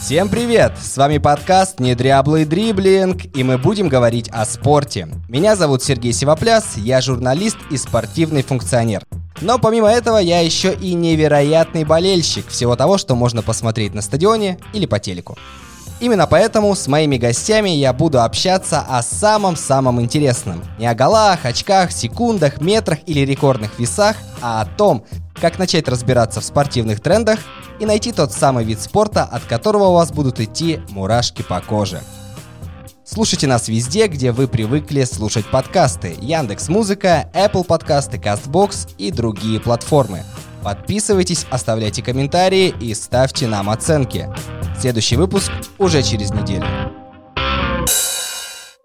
Всем привет! С вами подкаст «Недряблый дриблинг» и мы будем говорить о спорте. Меня зовут Сергей Сивопляс, я журналист и спортивный функционер. Но помимо этого я еще и невероятный болельщик всего того, что можно посмотреть на стадионе или по телеку. Именно поэтому с моими гостями я буду общаться о самом-самом интересном. Не о голах, очках, секундах, метрах или рекордных весах, а о том, как начать разбираться в спортивных трендах и найти тот самый вид спорта, от которого у вас будут идти мурашки по коже. Слушайте нас везде, где вы привыкли слушать подкасты. Яндекс Музыка, Apple подкасты, Castbox и другие платформы. Подписывайтесь, оставляйте комментарии и ставьте нам оценки. Следующий выпуск уже через неделю.